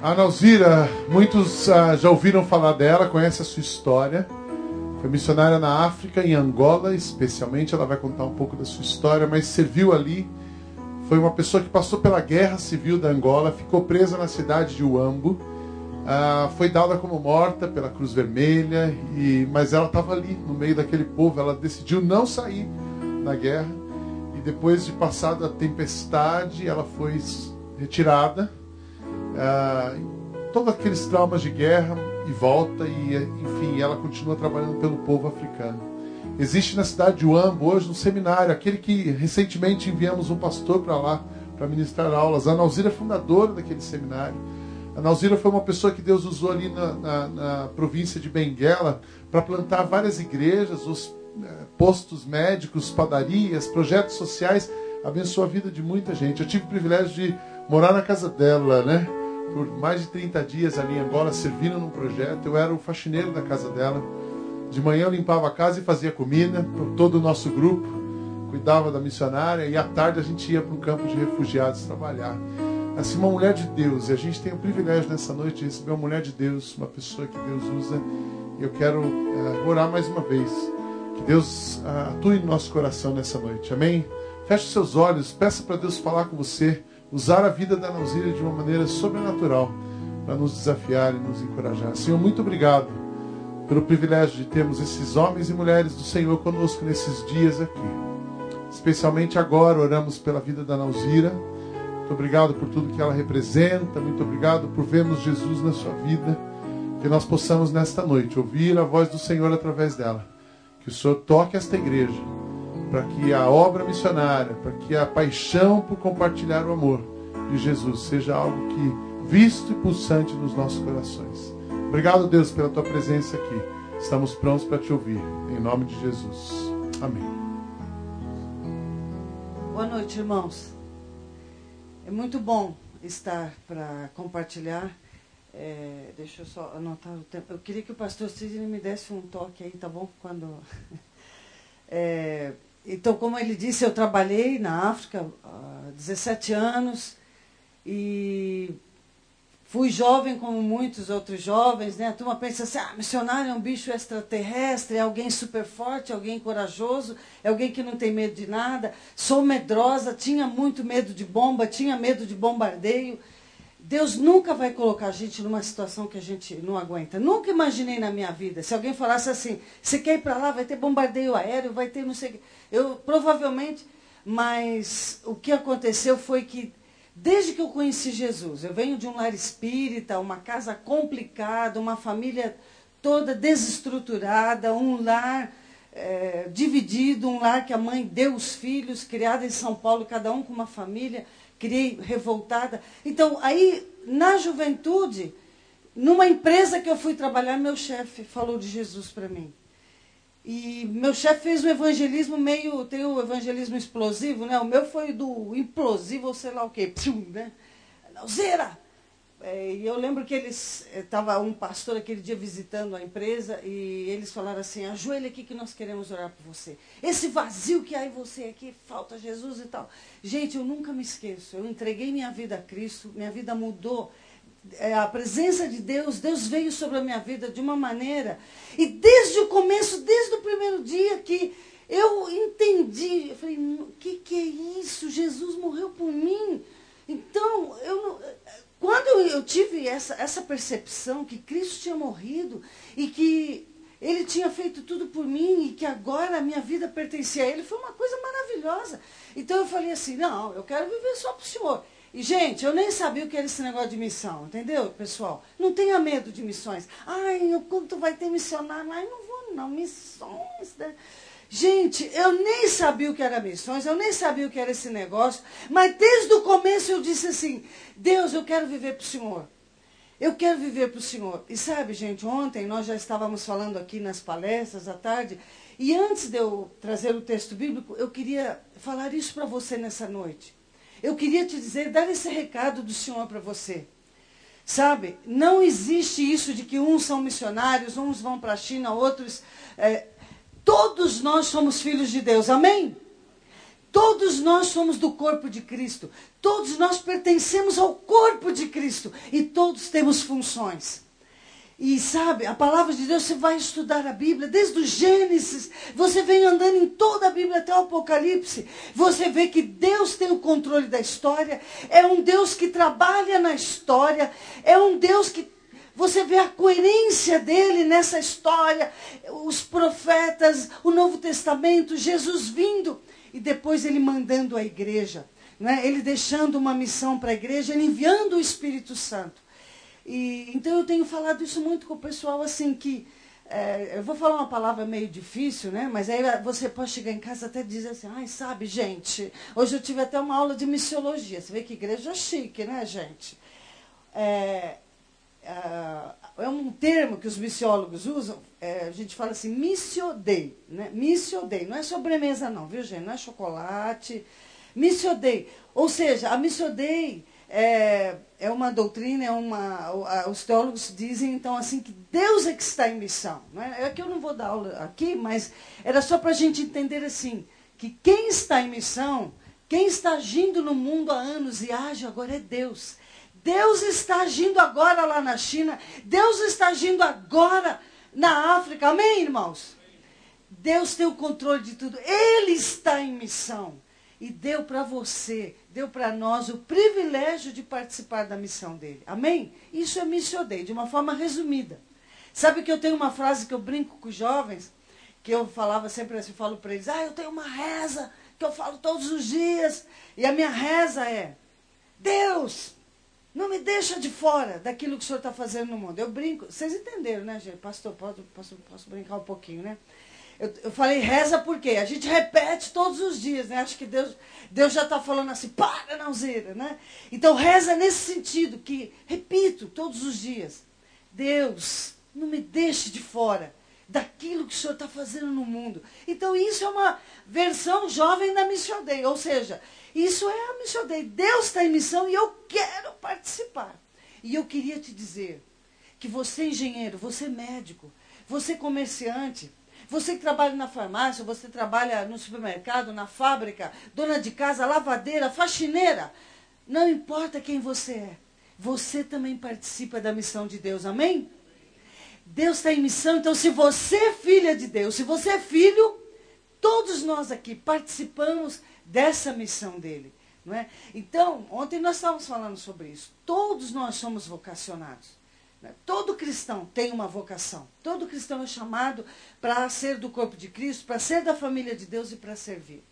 A Nauzira, muitos uh, já ouviram falar dela, conhecem a sua história. Foi missionária na África, em Angola especialmente. Ela vai contar um pouco da sua história, mas serviu ali. Foi uma pessoa que passou pela guerra civil da Angola, ficou presa na cidade de Uambo. Uh, foi dada como morta pela Cruz Vermelha, e, mas ela estava ali no meio daquele povo. Ela decidiu não sair na guerra. E depois de passada a tempestade, ela foi retirada ah, todos aqueles traumas de guerra e volta e enfim ela continua trabalhando pelo povo africano. Existe na cidade de Uambo hoje um seminário aquele que recentemente enviamos um pastor para lá para ministrar aulas. A Nauzira é fundadora daquele seminário. A Nauzira foi uma pessoa que Deus usou ali na, na, na província de Benguela para plantar várias igrejas os eh, postos médicos padarias projetos sociais. Abençoou a vida de muita gente. Eu tive o privilégio de morar na casa dela né por mais de 30 dias ali em Angola, servindo num projeto. Eu era o faxineiro da casa dela. De manhã eu limpava a casa e fazia comida para todo o nosso grupo, cuidava da missionária e à tarde a gente ia para um campo de refugiados trabalhar. Assim, uma mulher de Deus, e a gente tem o privilégio nessa noite de receber uma mulher de Deus, uma pessoa que Deus usa. E eu quero uh, orar mais uma vez, que Deus uh, atue no nosso coração nessa noite, amém? Feche seus olhos, peça para Deus falar com você usar a vida da Nauzira de uma maneira sobrenatural para nos desafiar e nos encorajar. Senhor, muito obrigado pelo privilégio de termos esses homens e mulheres do Senhor conosco nesses dias aqui. Especialmente agora, oramos pela vida da Nauzira. Muito obrigado por tudo que ela representa. Muito obrigado por vermos Jesus na sua vida. Que nós possamos nesta noite ouvir a voz do Senhor através dela. Que o Senhor toque esta igreja para que a obra missionária, para que a paixão por compartilhar o amor de Jesus seja algo que visto e pulsante nos nossos corações. Obrigado, Deus, pela tua presença aqui. Estamos prontos para te ouvir. Em nome de Jesus. Amém. Boa noite, irmãos. É muito bom estar para compartilhar. É, deixa eu só anotar o tempo. Eu queria que o pastor Sidney me desse um toque aí, tá bom? Quando. É, então, como ele disse, eu trabalhei na África há 17 anos e fui jovem como muitos outros jovens, né? A turma pensa assim, ah, missionário é um bicho extraterrestre, é alguém super forte, alguém corajoso, é alguém que não tem medo de nada. Sou medrosa, tinha muito medo de bomba, tinha medo de bombardeio. Deus nunca vai colocar a gente numa situação que a gente não aguenta. Nunca imaginei na minha vida. Se alguém falasse assim, você quer ir para lá, vai ter bombardeio aéreo, vai ter não sei Eu provavelmente, mas o que aconteceu foi que desde que eu conheci Jesus, eu venho de um lar espírita, uma casa complicada, uma família toda desestruturada, um lar é, dividido, um lar que a mãe deu os filhos, criada em São Paulo, cada um com uma família criei revoltada. Então, aí, na juventude, numa empresa que eu fui trabalhar, meu chefe falou de Jesus para mim. E meu chefe fez um evangelismo meio, tem o evangelismo explosivo, né? O meu foi do implosivo, sei lá o quê, pum, né? Alzeira, é, e eu lembro que eles estava eh, um pastor aquele dia visitando a empresa e eles falaram assim: ajoelha aqui que nós queremos orar por você. Esse vazio que há em você aqui, falta Jesus e tal. Gente, eu nunca me esqueço. Eu entreguei minha vida a Cristo, minha vida mudou. É, a presença de Deus, Deus veio sobre a minha vida de uma maneira. E desde o começo, desde o primeiro dia que eu entendi, eu falei: o que, que é isso? Jesus morreu por mim. Então, eu não quando eu tive essa, essa percepção que Cristo tinha morrido e que ele tinha feito tudo por mim e que agora a minha vida pertencia a ele, foi uma coisa maravilhosa. Então eu falei assim: não, eu quero viver só para o Senhor. E, gente, eu nem sabia o que era esse negócio de missão, entendeu, pessoal? Não tenha medo de missões. Ai, o culto vai ter missionário. Ai, não vou, não. Missões. Né? Gente, eu nem sabia o que era missões, eu nem sabia o que era esse negócio, mas desde o começo eu disse assim: Deus, eu quero viver para o Senhor. Eu quero viver para o Senhor. E sabe, gente, ontem nós já estávamos falando aqui nas palestras à tarde, e antes de eu trazer o texto bíblico, eu queria falar isso para você nessa noite. Eu queria te dizer, dar esse recado do Senhor para você. Sabe, não existe isso de que uns são missionários, uns vão para a China, outros. É, Todos nós somos filhos de Deus, amém? Todos nós somos do corpo de Cristo. Todos nós pertencemos ao corpo de Cristo. E todos temos funções. E sabe, a palavra de Deus, você vai estudar a Bíblia, desde o Gênesis, você vem andando em toda a Bíblia até o Apocalipse, você vê que Deus tem o controle da história, é um Deus que trabalha na história, é um Deus que você vê a coerência dele nessa história, os profetas, o Novo Testamento, Jesus vindo e depois ele mandando a igreja, né? ele deixando uma missão para a igreja, ele enviando o Espírito Santo. E, então eu tenho falado isso muito com o pessoal, assim, que é, eu vou falar uma palavra meio difícil, né? Mas aí você pode chegar em casa até dizer assim, ai, sabe, gente, hoje eu tive até uma aula de missiologia. Você vê que igreja chique, né, gente? É, é, é um termo que os missiólogos usam, é, a gente fala assim, missiodei, né? Missiodei, não é sobremesa não, viu, gente? Não é chocolate. Missiodei, ou seja, a missiodei é, é uma doutrina, é uma. Os teólogos dizem então assim que Deus é que está em missão. Não é? é que eu não vou dar aula aqui, mas era só para a gente entender assim que quem está em missão, quem está agindo no mundo há anos e age agora é Deus. Deus está agindo agora lá na China. Deus está agindo agora na África. Amém, irmãos? Deus tem o controle de tudo. Ele está em missão e deu para você, deu para nós o privilégio de participar da missão dele. Amém? Isso é missionei, de uma forma resumida. Sabe que eu tenho uma frase que eu brinco com os jovens, que eu falava sempre assim, falo para eles, ah, eu tenho uma reza que eu falo todos os dias, e a minha reza é, Deus, não me deixa de fora daquilo que o Senhor está fazendo no mundo. Eu brinco, vocês entenderam, né, gente? Pastor, posso, posso, posso brincar um pouquinho, né? Eu, eu falei reza porque a gente repete todos os dias, né? Acho que Deus, Deus já está falando assim, para, Nalzeira, né? Então reza nesse sentido, que repito todos os dias. Deus, não me deixe de fora daquilo que o Senhor está fazendo no mundo. Então isso é uma versão jovem da Mission Day, ou seja, isso é a Mission Day. Deus está em missão e eu quero participar. E eu queria te dizer que você engenheiro, você médico, você comerciante, você que trabalha na farmácia, você trabalha no supermercado, na fábrica, dona de casa, lavadeira, faxineira. Não importa quem você é, você também participa da missão de Deus, amém? Deus está em missão, então se você é filha de Deus, se você é filho, todos nós aqui participamos dessa missão dele. Não é? Então, ontem nós estávamos falando sobre isso. Todos nós somos vocacionados. Né? Todo cristão tem uma vocação. Todo cristão é chamado para ser do corpo de Cristo, para ser da família de Deus e para servir.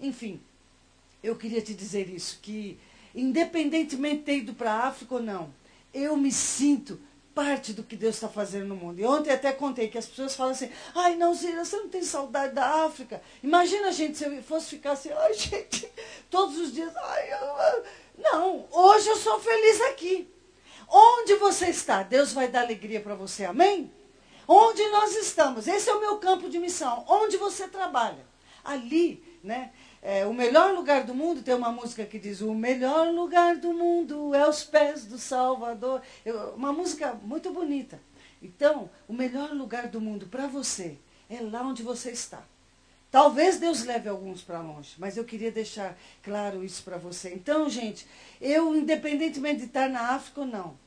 Enfim, eu queria te dizer isso, que independentemente de ter ido para a África ou não, eu me sinto parte do que Deus está fazendo no mundo. E ontem até contei que as pessoas falam assim, ai não, Zira, você não tem saudade da África? Imagina a gente se eu fosse ficar assim, ai gente, todos os dias, ai, eu... não, hoje eu sou feliz aqui. Onde você está, Deus vai dar alegria para você, amém? Onde nós estamos, esse é o meu campo de missão. Onde você trabalha, ali, né? É, o melhor lugar do mundo, tem uma música que diz: O melhor lugar do mundo é os pés do Salvador. Eu, uma música muito bonita. Então, o melhor lugar do mundo para você é lá onde você está. Talvez Deus leve alguns para longe, mas eu queria deixar claro isso para você. Então, gente, eu, independentemente de estar na África ou não,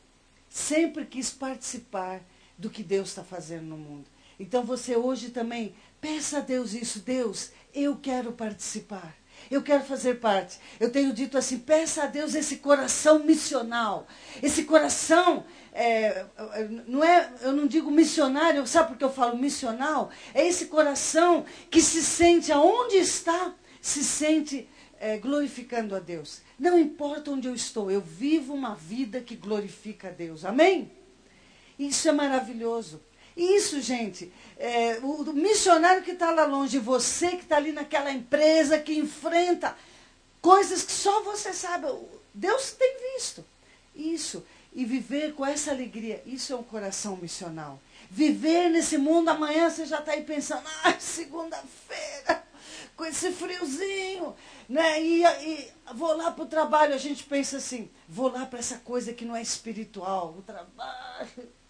sempre quis participar do que Deus está fazendo no mundo. Então, você hoje também, peça a Deus isso. Deus, eu quero participar. Eu quero fazer parte. Eu tenho dito assim: peça a Deus esse coração missional. Esse coração, é, não é, eu não digo missionário, sabe por que eu falo missional? É esse coração que se sente aonde está, se sente é, glorificando a Deus. Não importa onde eu estou, eu vivo uma vida que glorifica a Deus. Amém? Isso é maravilhoso. Isso, gente, é, o, missionário que está lá longe, você que está ali naquela empresa que enfrenta coisas que só você sabe, Deus tem visto. Isso. E viver com essa alegria, isso é um coração missional. Viver nesse mundo, amanhã você já está aí pensando, ah, segunda-feira, com esse friozinho, né? E, e vou lá para o trabalho, a gente pensa assim, vou lá para essa coisa que não é espiritual, o trabalho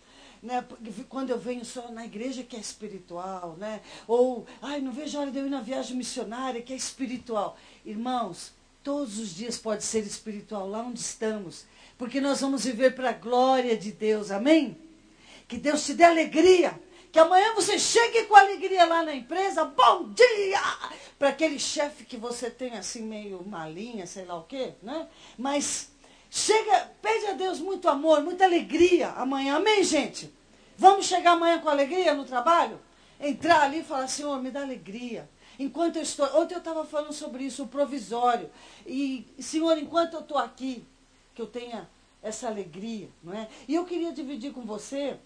né? Quando eu venho só na igreja que é espiritual, né? Ou, ai, não vejo a hora de eu ir na viagem missionária que é espiritual. Irmãos, todos os dias pode ser espiritual lá onde estamos, porque nós vamos viver para a glória de Deus. Amém? Que Deus te dê alegria. Que amanhã você chegue com alegria lá na empresa. Bom dia! Para aquele chefe que você tem assim meio malinha, sei lá o quê, né? Mas Chega, pede a Deus muito amor, muita alegria amanhã. Amém, gente? Vamos chegar amanhã com alegria no trabalho? Entrar ali e falar, Senhor, me dá alegria. Enquanto eu estou. Ontem eu estava falando sobre isso, o provisório. E, Senhor, enquanto eu estou aqui, que eu tenha essa alegria, não é? E eu queria dividir com você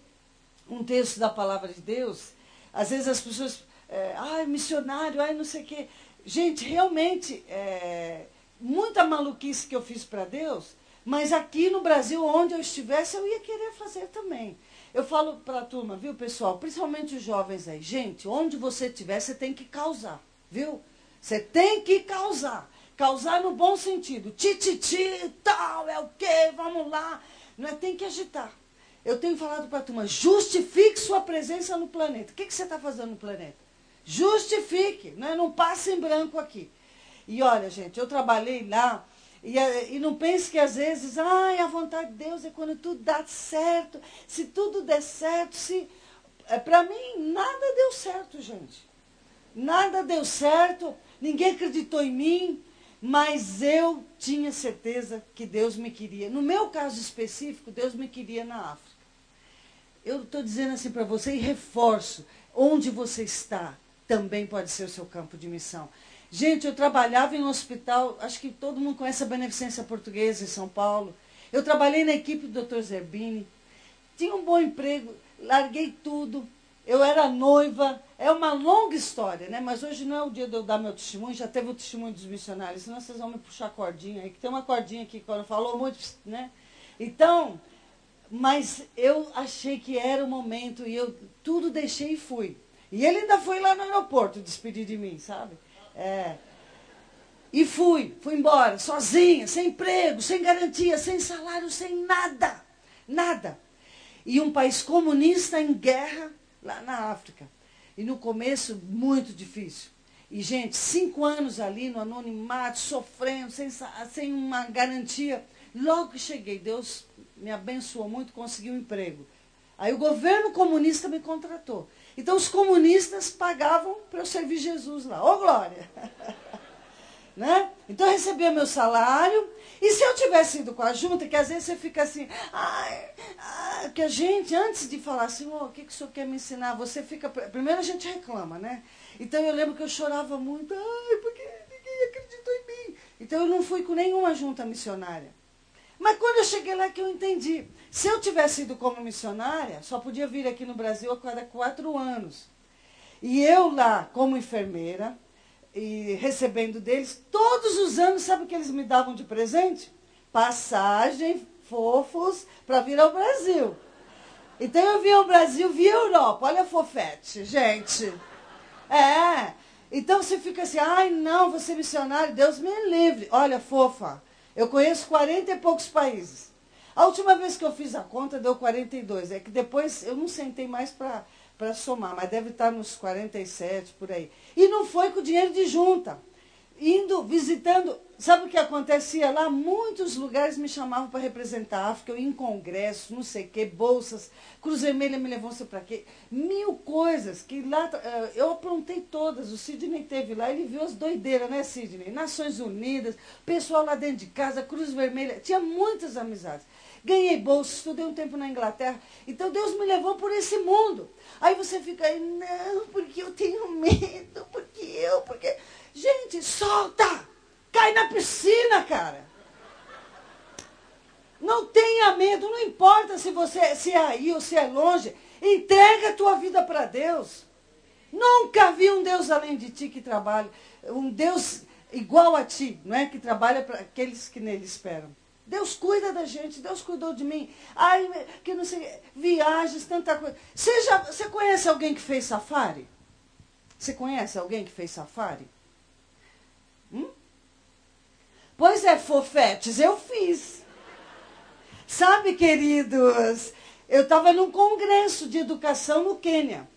um texto da palavra de Deus. Às vezes as pessoas. É, ai, missionário, ai, não sei o quê. Gente, realmente, é, muita maluquice que eu fiz para Deus mas aqui no Brasil, onde eu estivesse, eu ia querer fazer também. Eu falo para a turma, viu, pessoal? Principalmente os jovens aí. Gente, onde você estiver, você tem que causar, viu? Você tem que causar. Causar no bom sentido. Tititi, tal, é o quê? Vamos lá. Não é? Tem que agitar. Eu tenho falado para a turma, justifique sua presença no planeta. O que, que você está fazendo no planeta? Justifique, né? não passe em branco aqui. E olha, gente, eu trabalhei lá e, eh, e não pense que às vezes, ai, a vontade de Deus é quando tudo dá certo. Se tudo der certo, se. É, Para mim, nada deu certo, gente. Nada deu certo, ninguém acreditou em mim, mas eu tinha certeza que Deus me queria. No meu caso específico, Deus me queria na África. Eu estou dizendo assim para você e reforço: onde você está também pode ser o seu campo de missão. Gente, eu trabalhava em um hospital, acho que todo mundo conhece a Beneficência Portuguesa em São Paulo. Eu trabalhei na equipe do Dr. Zerbini, tinha um bom emprego, larguei tudo. Eu era noiva, é uma longa história, né? Mas hoje não é o dia de eu dar meu testemunho, já teve o testemunho dos missionários, senão vocês vão me puxar a cordinha aí, que tem uma cordinha aqui quando falou muito, né? Então, mas eu achei que era o momento e eu tudo deixei e fui. E ele ainda foi lá no aeroporto despedir de mim, sabe? É. E fui, fui embora, sozinha, sem emprego, sem garantia, sem salário, sem nada. Nada. E um país comunista em guerra lá na África. E no começo, muito difícil. E, gente, cinco anos ali no anonimato, sofrendo, sem, sem uma garantia. Logo que cheguei, Deus me abençoou muito, consegui um emprego. Aí o governo comunista me contratou. Então os comunistas pagavam para eu servir Jesus lá. Ô, oh, glória! né? Então eu recebia meu salário. E se eu tivesse ido com a junta, que às vezes você fica assim, ai, ai, que a gente, antes de falar assim, oh, o que, que o senhor quer me ensinar? Você fica. Primeiro a gente reclama, né? Então eu lembro que eu chorava muito, ai, porque ninguém acreditou em mim. Então eu não fui com nenhuma junta missionária. Mas quando eu cheguei lá que eu entendi. Se eu tivesse ido como missionária, só podia vir aqui no Brasil a cada quatro anos. E eu lá, como enfermeira, e recebendo deles, todos os anos, sabe o que eles me davam de presente? Passagem, fofos, para vir ao Brasil. Então eu vim ao Brasil via Europa. Olha a fofete, gente. É. Então você fica assim, ai não, você é missionário, Deus me livre. Olha, fofa, eu conheço 40 e poucos países. A última vez que eu fiz a conta deu 42. É que depois eu não sentei mais para somar, mas deve estar nos 47 por aí. E não foi com dinheiro de junta. Indo, visitando. Sabe o que acontecia lá? Muitos lugares me chamavam para representar a África, eu ia em congresso, não sei o quê, bolsas, Cruz Vermelha me levou sei para quê. Mil coisas que lá. Eh, eu aprontei todas. O Sidney teve lá, ele viu as doideiras, né, Sidney? Nações Unidas, pessoal lá dentro de casa, Cruz Vermelha. Tinha muitas amizades. Ganhei bolsa, estudei um tempo na Inglaterra. Então Deus me levou por esse mundo. Aí você fica aí, não, porque eu tenho medo, porque eu, porque. Gente, solta! Cai na piscina, cara. Não tenha medo, não importa se você se é aí ou se é longe. Entrega a tua vida para Deus. Nunca vi um Deus além de ti que trabalha, um Deus igual a ti, não é que trabalha para aqueles que nele esperam. Deus cuida da gente, Deus cuidou de mim. Ai, que não sei, viagens, tanta coisa. Você, já, você conhece alguém que fez safari? Você conhece alguém que fez safari? Hum? Pois é, fofetes, eu fiz. Sabe, queridos, eu estava num congresso de educação no Quênia,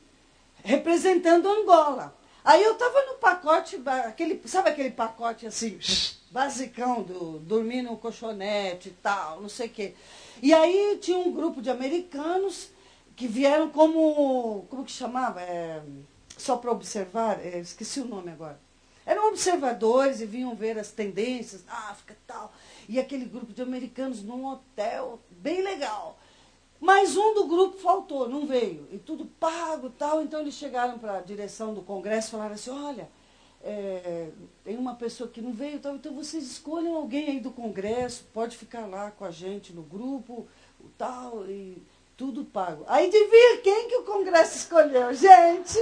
representando Angola. Aí eu estava no pacote, aquele, sabe aquele pacote assim, basicão, do dormir no colchonete e tal, não sei o quê. E aí tinha um grupo de americanos que vieram como, como que chamava? É, só para observar, é, esqueci o nome agora. Eram observadores e vinham ver as tendências da África e tal. E aquele grupo de americanos num hotel bem legal. Mas um do grupo faltou, não veio. E tudo pago tal. Então eles chegaram para a direção do Congresso e falaram assim, olha, é, tem uma pessoa que não veio, então vocês escolham alguém aí do Congresso, pode ficar lá com a gente no grupo, tal, e tudo pago. Aí adivinha quem que o Congresso escolheu? Gente,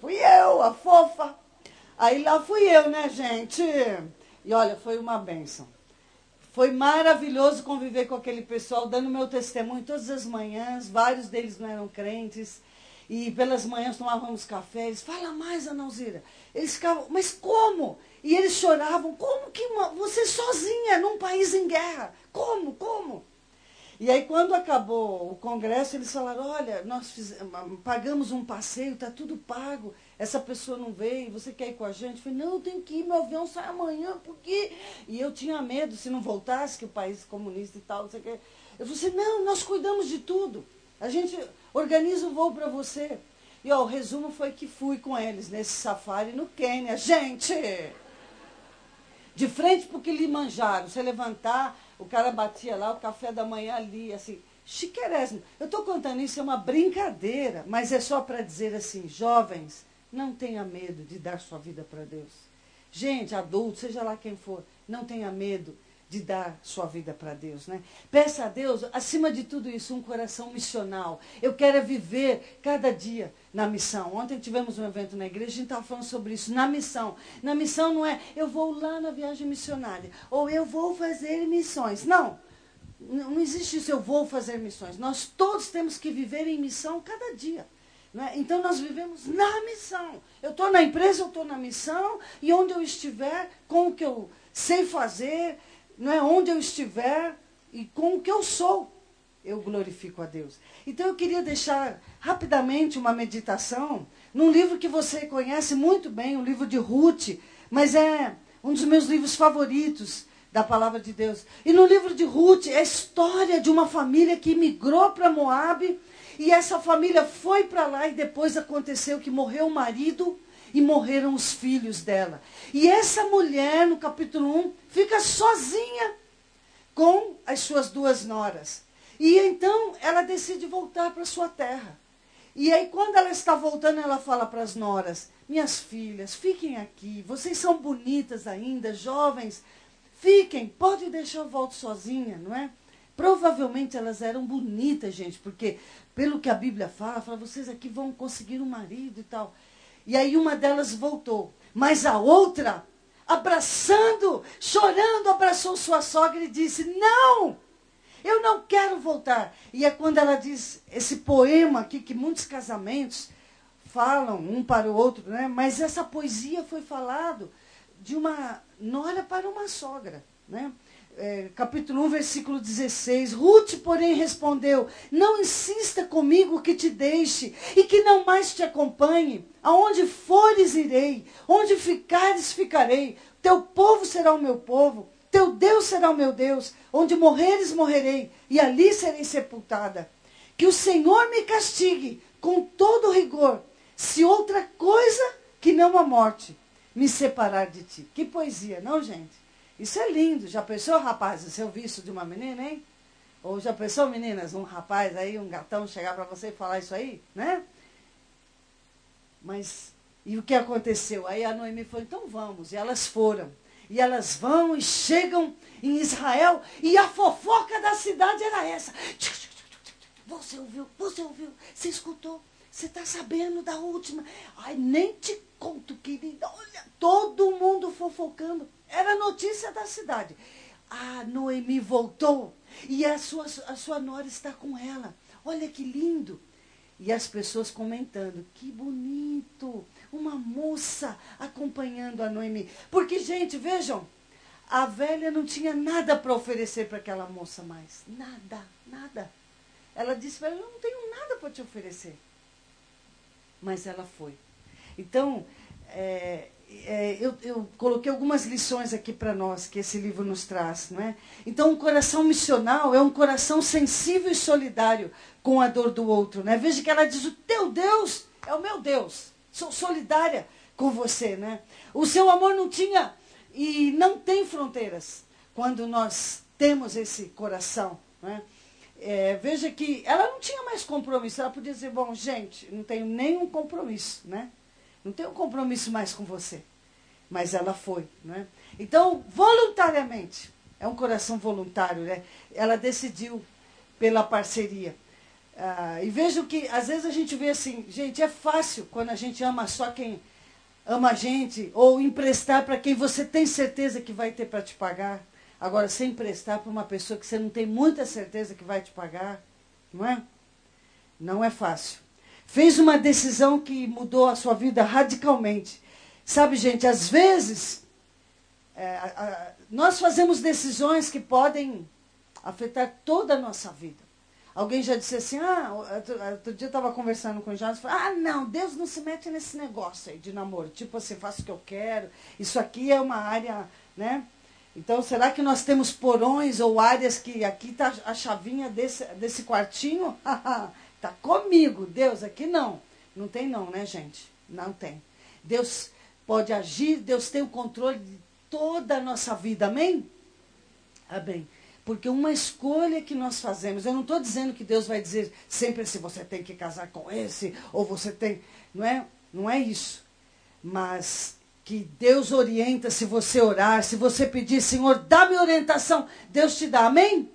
fui eu, a fofa. Aí lá fui eu, né, gente? E olha, foi uma benção. Foi maravilhoso conviver com aquele pessoal, dando meu testemunho todas as manhãs. Vários deles não eram crentes. E pelas manhãs tomávamos café. Eles, fala mais, Analzira. Eles ficavam, mas como? E eles choravam, como que uma, você sozinha num país em guerra? Como, como? E aí, quando acabou o congresso, eles falaram: olha, nós fizemos, pagamos um passeio, está tudo pago. Essa pessoa não veio, você quer ir com a gente? Eu falei: não, eu tenho que ir, meu avião sai amanhã, por quê? E eu tinha medo, se não voltasse, que o país comunista e tal, o quê. Eu falei: assim, não, nós cuidamos de tudo. A gente organiza o voo para você. E ó, o resumo foi que fui com eles nesse safari no Quênia. Gente! De frente para o que lhe manjaram. Você levantar o cara batia lá o café da manhã ali, assim, chiquerésimo. Eu estou contando isso, é uma brincadeira, mas é só para dizer assim, jovens, não tenha medo de dar sua vida para Deus. Gente, adulto, seja lá quem for, não tenha medo de dar sua vida para Deus, né? Peça a Deus, acima de tudo isso, um coração missional. Eu quero viver cada dia na missão. Ontem tivemos um evento na igreja, a gente estava falando sobre isso, na missão. Na missão não é eu vou lá na viagem missionária, ou eu vou fazer missões. Não, não existe isso, eu vou fazer missões. Nós todos temos que viver em missão cada dia. Né? Então nós vivemos na missão. Eu estou na empresa, eu estou na missão, e onde eu estiver, com o que eu sei fazer, não é onde eu estiver e com o que eu sou, eu glorifico a Deus. Então eu queria deixar rapidamente uma meditação num livro que você conhece muito bem, o livro de Ruth, mas é um dos meus livros favoritos da palavra de Deus. E no livro de Ruth é a história de uma família que migrou para Moabe e essa família foi para lá e depois aconteceu que morreu o marido e morreram os filhos dela. E essa mulher, no capítulo 1, fica sozinha com as suas duas noras. E então ela decide voltar para sua terra. E aí, quando ela está voltando, ela fala para as noras: Minhas filhas, fiquem aqui. Vocês são bonitas ainda, jovens. Fiquem, pode deixar eu volto sozinha, não é? Provavelmente elas eram bonitas, gente, porque pelo que a Bíblia fala, fala, vocês aqui vão conseguir um marido e tal. E aí uma delas voltou. Mas a outra, abraçando, chorando, abraçou sua sogra e disse: Não, eu não quero voltar. E é quando ela diz esse poema aqui, que muitos casamentos falam um para o outro, né? mas essa poesia foi falado de uma nora para uma sogra. Né? É, capítulo 1, versículo 16. Ruth, porém, respondeu: Não insista comigo que te deixe e que não mais te acompanhe. Aonde fores, irei. Onde ficares, ficarei. Teu povo será o meu povo. Teu Deus será o meu Deus. Onde morreres, morrerei. E ali serei sepultada. Que o Senhor me castigue com todo rigor, se outra coisa que não a morte me separar de ti. Que poesia, não, gente? Isso é lindo. Já pensou, rapaz, o seu vício de uma menina, hein? Ou já pensou, meninas, um rapaz aí, um gatão chegar para você e falar isso aí, né? Mas, e o que aconteceu? Aí a Noemi falou, então vamos. E elas foram. E elas vão e chegam em Israel e a fofoca da cidade era essa. Você ouviu? Você ouviu? Você escutou? Você está sabendo da última? Ai, nem te conto, querida. Olha, todo mundo fofocando. Era notícia da cidade. Ah, Noemi voltou e a sua, a sua nora está com ela. Olha que lindo. E as pessoas comentando, que bonito, uma moça acompanhando a Noemi. Porque, gente, vejam, a velha não tinha nada para oferecer para aquela moça mais. Nada, nada. Ela disse para ele, eu não tenho nada para te oferecer. Mas ela foi. Então, é, é, eu, eu, coloquei algumas lições aqui para nós que esse livro nos traz. Não é? Então, um coração missional é um coração sensível e solidário com a dor do outro. Né? Veja que ela diz: o teu Deus é o meu Deus. Sou solidária com você. Né? O seu amor não tinha e não tem fronteiras quando nós temos esse coração. Né? É, veja que ela não tinha mais compromisso. Ela podia dizer: bom, gente, não tenho nenhum compromisso. Né? Não tenho compromisso mais com você. Mas ela foi. Né? Então, voluntariamente, é um coração voluntário, né? ela decidiu pela parceria. Ah, e vejo que, às vezes, a gente vê assim, gente, é fácil quando a gente ama só quem ama a gente, ou emprestar para quem você tem certeza que vai ter para te pagar. Agora, sem emprestar para uma pessoa que você não tem muita certeza que vai te pagar, não é? Não é fácil fez uma decisão que mudou a sua vida radicalmente. Sabe, gente, às vezes é, a, nós fazemos decisões que podem afetar toda a nossa vida. Alguém já disse assim, ah, outro, dia eu estava conversando com o Jorge, falei, ah, não, Deus não se mete nesse negócio aí de namoro. Tipo assim, faço o que eu quero, isso aqui é uma área, né? Então, será que nós temos porões ou áreas que aqui está a chavinha desse, desse quartinho? Está comigo, Deus, aqui não. Não tem não, né, gente? Não tem. Deus pode agir, Deus tem o controle de toda a nossa vida, amém? Amém. Porque uma escolha que nós fazemos, eu não estou dizendo que Deus vai dizer sempre se você tem que casar com esse, ou você tem. Não é, não é isso. Mas que Deus orienta se você orar, se você pedir, Senhor, dá-me orientação, Deus te dá, amém?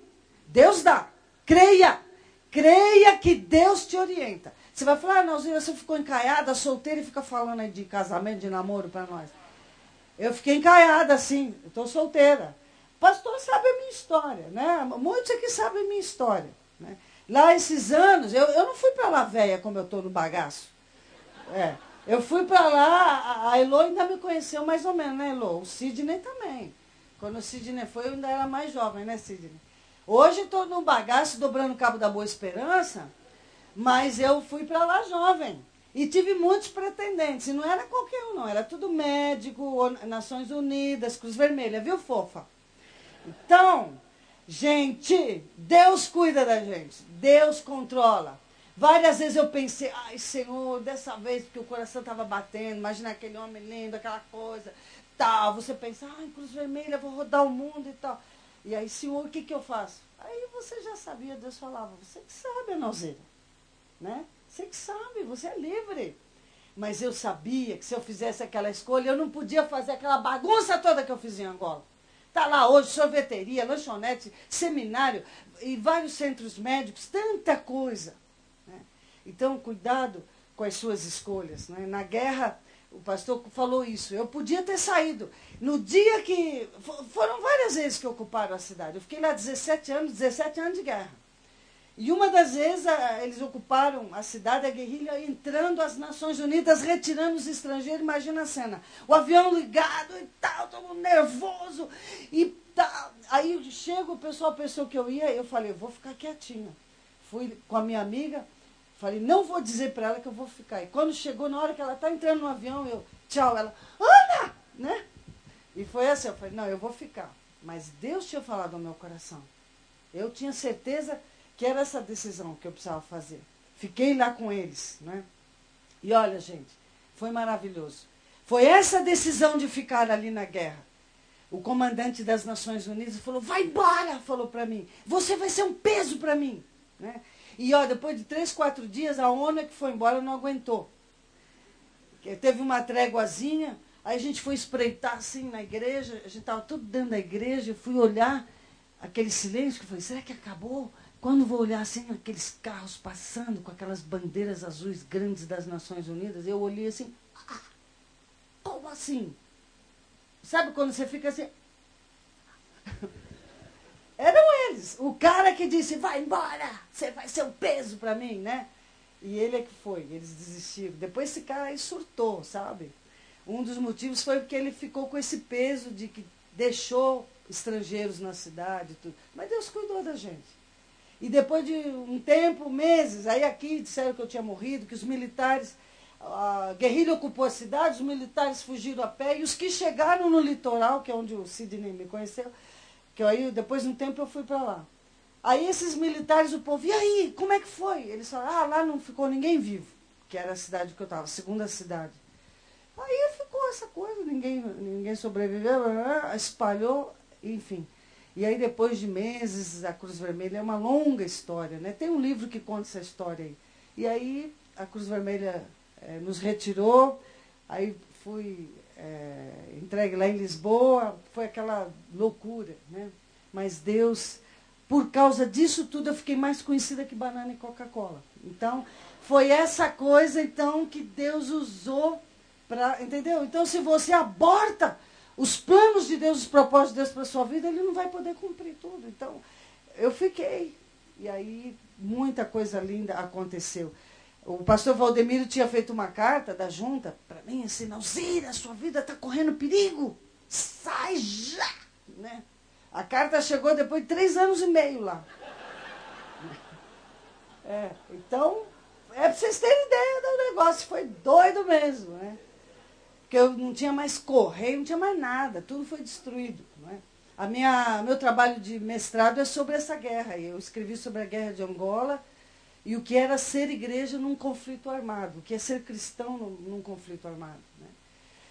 Deus dá. Creia. Creia que Deus te orienta. Você vai falar, ah, não, você ficou encaiada, solteira e fica falando aí de casamento, de namoro para nós. Eu fiquei encaiada, sim, estou solteira. Pastor sabe a minha história, né? Muitos aqui sabem a minha história. Né? Lá esses anos, eu, eu não fui para lá velha como eu estou no bagaço. É. Eu fui para lá, a Elo ainda me conheceu mais ou menos, né, Elo? O Sidney também. Quando o Sidney foi, eu ainda era mais jovem, né, Sidney? Hoje estou no bagaço dobrando o cabo da Boa Esperança, mas eu fui para lá jovem. E tive muitos pretendentes. E não era qualquer um, não. Era tudo médico, Nações Unidas, Cruz Vermelha, viu, fofa? Então, gente, Deus cuida da gente. Deus controla. Várias vezes eu pensei, ai Senhor, dessa vez, porque o coração estava batendo, imagina aquele homem lindo, aquela coisa, tal. Você pensa, ai, Cruz Vermelha, vou rodar o mundo e tal. E aí, Senhor, o que, que eu faço? Aí você já sabia, Deus falava, você que sabe, Anauzeira. Né? Você que sabe, você é livre. Mas eu sabia que se eu fizesse aquela escolha, eu não podia fazer aquela bagunça toda que eu fiz em Angola. Está lá hoje sorveteria, lanchonete, seminário e vários centros médicos, tanta coisa. Né? Então, cuidado com as suas escolhas. Né? Na guerra, o pastor falou isso. Eu podia ter saído. No dia que. Foram várias vezes que ocuparam a cidade. Eu fiquei lá 17 anos, 17 anos de guerra. E uma das vezes eles ocuparam a cidade, a guerrilha, entrando as Nações Unidas, retirando os estrangeiros. Imagina a cena. O avião ligado e tal, todo mundo nervoso. E tal. Aí chega o pessoal, pensou que eu ia, eu falei, eu vou ficar quietinha. Fui com a minha amiga, Falei, não vou dizer para ela que eu vou ficar. E quando chegou, na hora que ela está entrando no avião, eu, tchau, ela, Ana! Né? E foi assim, eu falei, não, eu vou ficar. Mas Deus tinha falado no meu coração. Eu tinha certeza que era essa decisão que eu precisava fazer. Fiquei lá com eles, né? E olha, gente, foi maravilhoso. Foi essa decisão de ficar ali na guerra. O comandante das Nações Unidas falou: vai embora, falou para mim. Você vai ser um peso para mim. Né? E ó, depois de três, quatro dias, a ONU que foi embora não aguentou. Teve uma tréguazinha, aí a gente foi espreitar assim na igreja, a gente estava tudo dentro da igreja, eu fui olhar aquele silêncio, que falei, será que acabou? Quando vou olhar assim, aqueles carros passando com aquelas bandeiras azuis grandes das Nações Unidas, eu olhei assim, ah, como assim? Sabe quando você fica assim? Eram eles. O cara que disse, vai embora, você vai ser um peso para mim, né? E ele é que foi, eles desistiram. Depois esse cara aí surtou, sabe? Um dos motivos foi porque ele ficou com esse peso de que deixou estrangeiros na cidade. Tudo. Mas Deus cuidou da gente. E depois de um tempo, meses, aí aqui disseram que eu tinha morrido, que os militares, a guerrilha ocupou a cidade, os militares fugiram a pé, e os que chegaram no litoral, que é onde o Sidney me conheceu, que aí depois de um tempo eu fui para lá. Aí esses militares, o povo, e aí, como é que foi? Eles falaram, ah, lá não ficou ninguém vivo, que era a cidade que eu estava, segunda cidade. Aí ficou essa coisa, ninguém, ninguém sobreviveu, espalhou, enfim. E aí, depois de meses, a Cruz Vermelha é uma longa história, né? Tem um livro que conta essa história aí. E aí, a Cruz Vermelha é, nos retirou, aí fui é, entregue lá em Lisboa, foi aquela loucura, né? Mas Deus, por causa disso tudo, eu fiquei mais conhecida que banana e Coca-Cola. Então, foi essa coisa, então, que Deus usou para, entendeu? Então, se você aborta os planos de Deus, os propósitos de Deus para sua vida, ele não vai poder cumprir tudo. Então, eu fiquei. E aí, muita coisa linda aconteceu. O pastor Valdemiro tinha feito uma carta da junta para mim, assim, Nalzira, a sua vida está correndo perigo. Sai já! Né? A carta chegou depois de três anos e meio lá. É, então, é para vocês terem ideia do negócio, foi doido mesmo, né? porque eu não tinha mais correio, não tinha mais nada, tudo foi destruído. Não é? A minha, meu trabalho de mestrado é sobre essa guerra. Eu escrevi sobre a guerra de Angola e o que era ser igreja num conflito armado, o que é ser cristão num, num conflito armado. Né?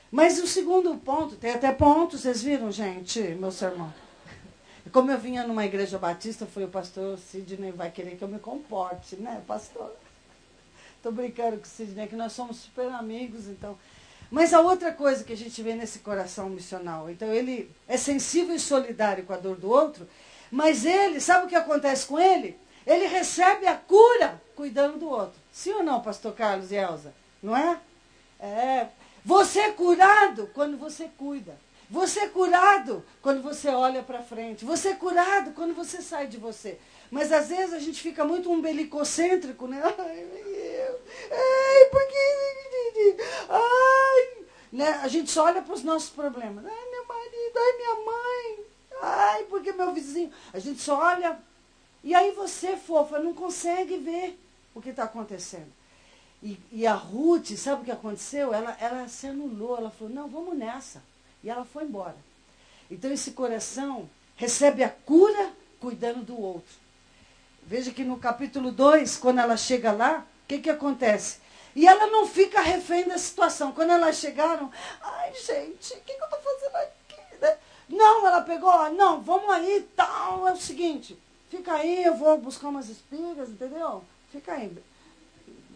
Mas o segundo ponto, tem até pontos, vocês viram, gente, meu sermão? Como eu vinha numa igreja batista, eu falei, o pastor Sidney vai querer que eu me comporte, né, pastor? Estou brincando com o Sidney, que nós somos super amigos, então mas a outra coisa que a gente vê nesse coração missional, então ele é sensível e solidário com a dor do outro, mas ele, sabe o que acontece com ele? Ele recebe a cura cuidando do outro. Sim ou não, pastor Carlos e Elza? Não é? É. Você é curado quando você cuida. Você é curado quando você olha para frente. Você é curado quando você sai de você. Mas às vezes a gente fica muito umbilicocêntrico, né? Ai, meu, ai, porque. Ai, né? A gente só olha para os nossos problemas. Ai, meu marido, ai, minha mãe, ai, porque meu vizinho. A gente só olha. E aí você, fofa, não consegue ver o que está acontecendo. E, e, a Ruth, sabe o que aconteceu? Ela, ela se anulou, ela falou, não, vamos nessa. E ela foi embora. Então esse coração recebe a cura cuidando do outro. Veja que no capítulo 2, quando ela chega lá, o que, que acontece? E ela não fica refém da situação. Quando elas chegaram, ai gente, o que, que eu estou fazendo aqui? Né? Não, ela pegou, não, vamos aí, tal, é o seguinte, fica aí, eu vou buscar umas espigas, entendeu? Fica aí.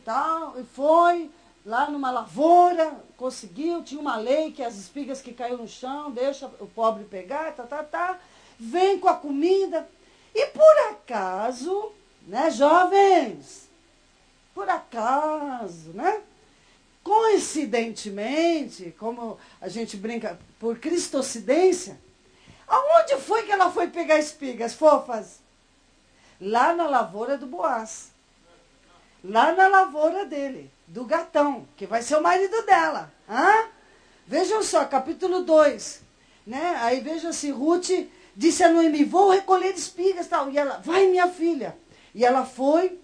Tal, e foi lá numa lavoura, conseguiu, tinha uma lei que as espigas que caiu no chão, deixa o pobre pegar, tá, tá, tá. Vem com a comida, e por acaso, né, jovens? Por acaso, né? Coincidentemente, como a gente brinca, por cristocidência, aonde foi que ela foi pegar espigas fofas? Lá na lavoura do Boaz. Lá na lavoura dele, do gatão, que vai ser o marido dela. Hã? Vejam só, capítulo 2. Né? Aí vejam se Ruth disse a Noemi, vou recolher espigas tal. E ela, vai minha filha. E ela foi,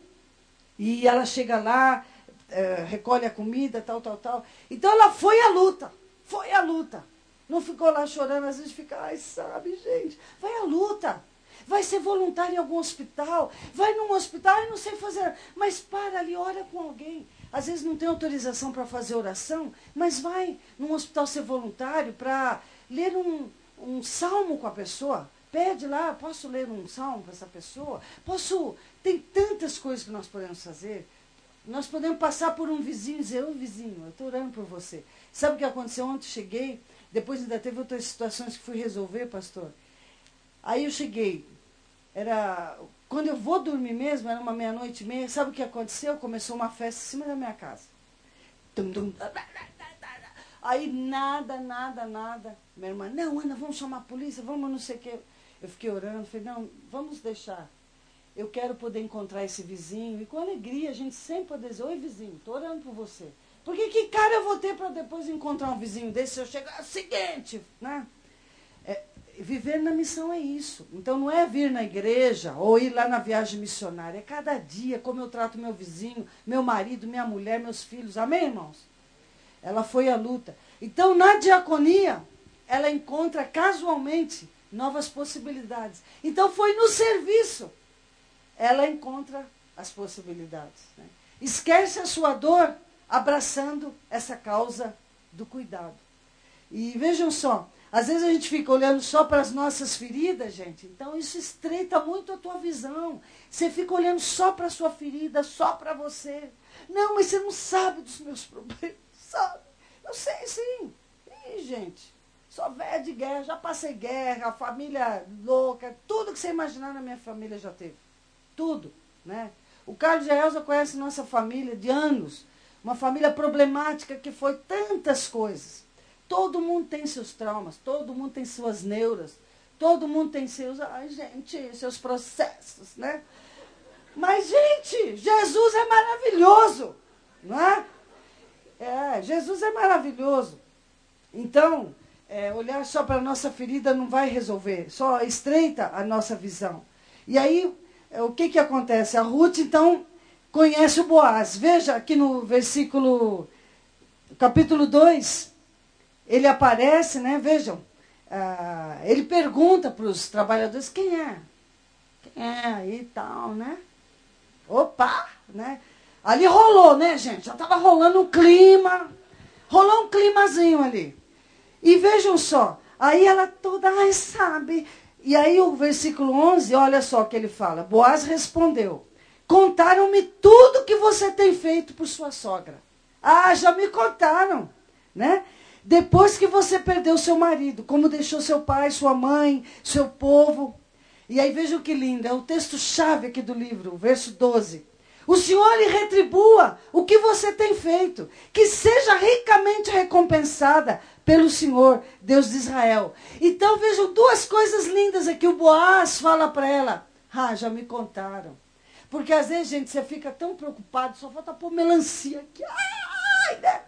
e ela chega lá, é, recolhe a comida, tal, tal, tal. Então ela foi à luta, foi à luta. Não ficou lá chorando, às vezes fica, ai, sabe, gente, vai à luta. Vai ser voluntário em algum hospital, vai num hospital e não sei fazer, mas para ali, ora com alguém. Às vezes não tem autorização para fazer oração, mas vai num hospital ser voluntário para ler um, um salmo com a pessoa. Pede lá, posso ler um salmo para essa pessoa? Posso. Tem tantas coisas que nós podemos fazer. Nós podemos passar por um vizinho e dizer, ô vizinho, eu estou orando por você. Sabe o que aconteceu ontem? Cheguei, depois ainda teve outras situações que fui resolver, pastor. Aí eu cheguei, era. Quando eu vou dormir mesmo, era uma meia-noite e meia, sabe o que aconteceu? Começou uma festa em cima da minha casa. Tum, tum, Aí nada, nada, nada. Minha irmã, não, Ana, vamos chamar a polícia, vamos não sei o quê. Eu fiquei orando, falei, não, vamos deixar. Eu quero poder encontrar esse vizinho. E com alegria, a gente sempre pode dizer, oi vizinho, estou orando por você. Porque que cara eu vou ter para depois encontrar um vizinho desse se eu chegar? É seguinte, né? Viver na missão é isso. Então não é vir na igreja ou ir lá na viagem missionária. É cada dia como eu trato meu vizinho, meu marido, minha mulher, meus filhos. Amém, irmãos? Ela foi à luta. Então na diaconia, ela encontra casualmente novas possibilidades. Então foi no serviço. Ela encontra as possibilidades. Né? Esquece a sua dor abraçando essa causa do cuidado. E vejam só, às vezes a gente fica olhando só para as nossas feridas, gente. Então isso estreita muito a tua visão. Você fica olhando só para a sua ferida, só para você. Não, mas você não sabe dos meus problemas. Sabe? Eu sei sim. Ih, gente. Sou velha de guerra, já passei guerra, família louca, tudo que você imaginar na minha família já teve. Tudo, né? O Carlos e a Elza conhecem nossa família de anos. Uma família problemática que foi tantas coisas. Todo mundo tem seus traumas, todo mundo tem suas neuras, todo mundo tem seus, ai gente, seus processos, né? Mas, gente, Jesus é maravilhoso, não é? É, Jesus é maravilhoso. Então, é, olhar só para a nossa ferida não vai resolver, só estreita a nossa visão. E aí, é, o que, que acontece? A Ruth, então, conhece o Boaz. Veja aqui no versículo, capítulo 2, ele aparece, né? Vejam, ah, ele pergunta para os trabalhadores quem é, quem é e tal, né? Opa, né? Ali rolou, né, gente? Já estava rolando um clima, rolou um climazinho ali. E vejam só, aí ela toda, ai, sabe. E aí o versículo 11, olha só o que ele fala. Boaz respondeu, contaram-me tudo que você tem feito por sua sogra. Ah, já me contaram, né? Depois que você perdeu seu marido, como deixou seu pai, sua mãe, seu povo. E aí vejam que lindo, é o texto-chave aqui do livro, verso 12. O Senhor lhe retribua o que você tem feito, que seja ricamente recompensada pelo Senhor, Deus de Israel. Então vejam duas coisas lindas aqui. O Boaz fala para ela: Ah, já me contaram. Porque às vezes, gente, você fica tão preocupado, só falta pôr melancia aqui. Ai, né?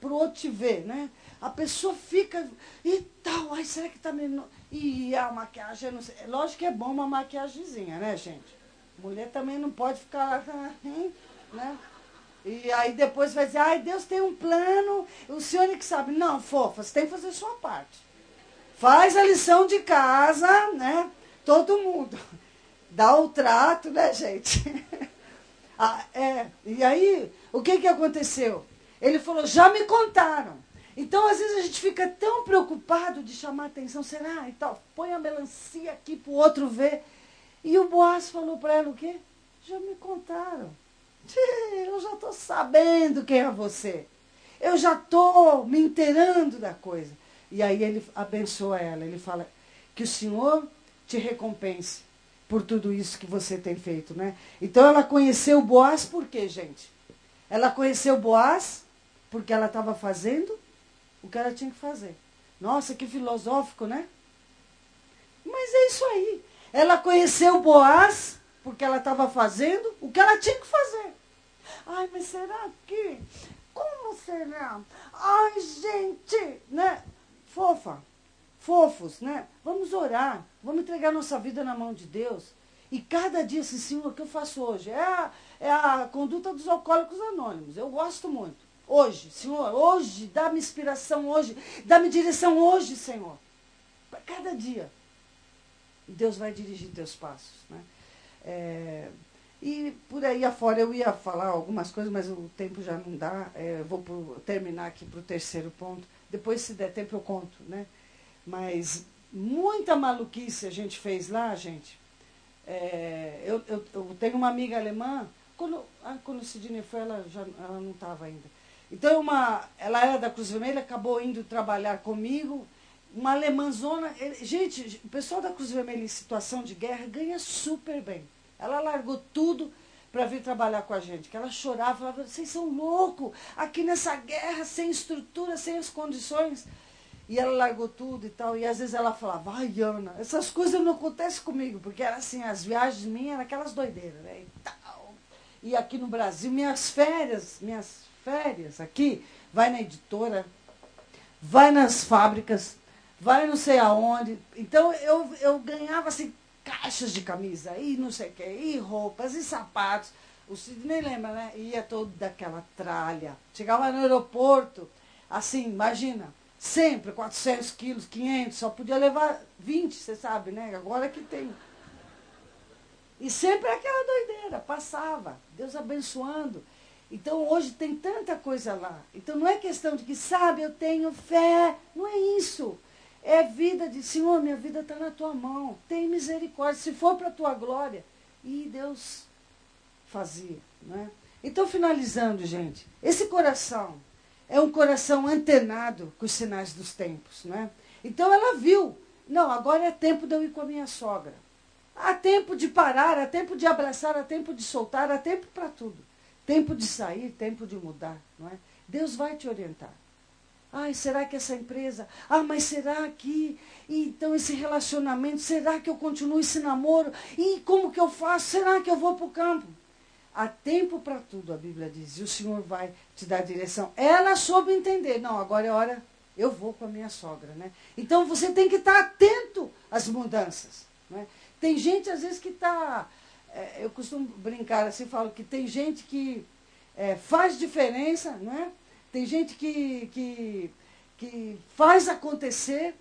Para o outro te ver, né? A pessoa fica e tal, ai, será que tá meio. E a maquiagem, não sei. Lógico que é bom uma maquiagemzinha, né, gente? Mulher também não pode ficar assim, né? E aí depois vai dizer, ai, Deus tem um plano, o senhor é que sabe. Não, fofa, você tem que fazer a sua parte. Faz a lição de casa, né? Todo mundo. Dá o trato, né, gente? ah, é. E aí, o que, que aconteceu? Ele falou, já me contaram. Então, às vezes, a gente fica tão preocupado de chamar atenção, será? E tal, põe a melancia aqui para o outro ver. E o Boaz falou para ela o quê? Já me contaram. Eu já estou sabendo quem é você. Eu já estou me inteirando da coisa. E aí ele abençoa ela. Ele fala que o Senhor te recompense por tudo isso que você tem feito, né? Então ela conheceu Boaz por quê, gente? Ela conheceu Boaz porque ela estava fazendo o que ela tinha que fazer. Nossa, que filosófico, né? Mas é isso aí. Ela conheceu Boaz porque ela estava fazendo o que ela tinha que fazer. Ai, mas será que? Como será? Ai, gente, né? Fofa, fofos, né? Vamos orar, vamos entregar nossa vida na mão de Deus. E cada dia, Senhor, o que eu faço hoje? É a, é a conduta dos alcoólicos anônimos. Eu gosto muito. Hoje, Senhor, hoje, dá-me inspiração hoje, dá-me direção hoje, Senhor. Para cada dia. Deus vai dirigir teus passos. Né? É, e por aí afora eu ia falar algumas coisas, mas o tempo já não dá. É, vou pro, terminar aqui para o terceiro ponto. Depois, se der tempo, eu conto. Né? Mas muita maluquice a gente fez lá, gente. É, eu, eu, eu, tenho uma amiga alemã, quando, ah, quando o Sidney foi, ela, já, ela não estava ainda. Então, uma, ela era da Cruz Vermelha, acabou indo trabalhar comigo. Uma alemãzona. Gente, o pessoal da Cruz Vermelha em situação de guerra ganha super bem. Ela largou tudo para vir trabalhar com a gente. Que ela chorava, falava, vocês são loucos, aqui nessa guerra, sem estrutura, sem as condições. E ela largou tudo e tal. E às vezes ela falava, ai, Ana, essas coisas não acontecem comigo, porque era assim, as viagens minhas eram aquelas doideiras, né? E, tal. e aqui no Brasil, minhas férias, minhas férias aqui, vai na editora, vai nas fábricas, vai não sei aonde. Então eu, eu ganhava assim caixas de camisa, e não sei o que, e roupas, e sapatos. O Sidney lembra, né? Ia todo daquela tralha. Chegava no aeroporto, assim, imagina, sempre 400 quilos, 500, só podia levar 20, você sabe, né? Agora que tem. E sempre aquela doideira, passava, Deus abençoando. Então hoje tem tanta coisa lá. Então não é questão de que, sabe, eu tenho fé. Não é isso. É vida de, Senhor, minha vida está na tua mão. Tem misericórdia. Se for para a tua glória. E Deus fazia. Né? Então, finalizando, gente, esse coração é um coração antenado com os sinais dos tempos. Né? Então ela viu. Não, agora é tempo de eu ir com a minha sogra. Há tempo de parar, há tempo de abraçar, há tempo de soltar, há tempo para tudo. Tempo de sair, tempo de mudar. Não é? Deus vai te orientar. Ai, será que essa empresa? Ah, mas será que? então esse relacionamento, será que eu continuo esse namoro? E como que eu faço? Será que eu vou para o campo? Há tempo para tudo, a Bíblia diz, e o Senhor vai te dar direção. Ela soube entender. Não, agora é hora, eu vou com a minha sogra, né? Então você tem que estar atento às mudanças. Né? Tem gente, às vezes, que está. É, eu costumo brincar assim, falo que tem gente que é, faz diferença, não é? Tem gente que, que, que faz acontecer,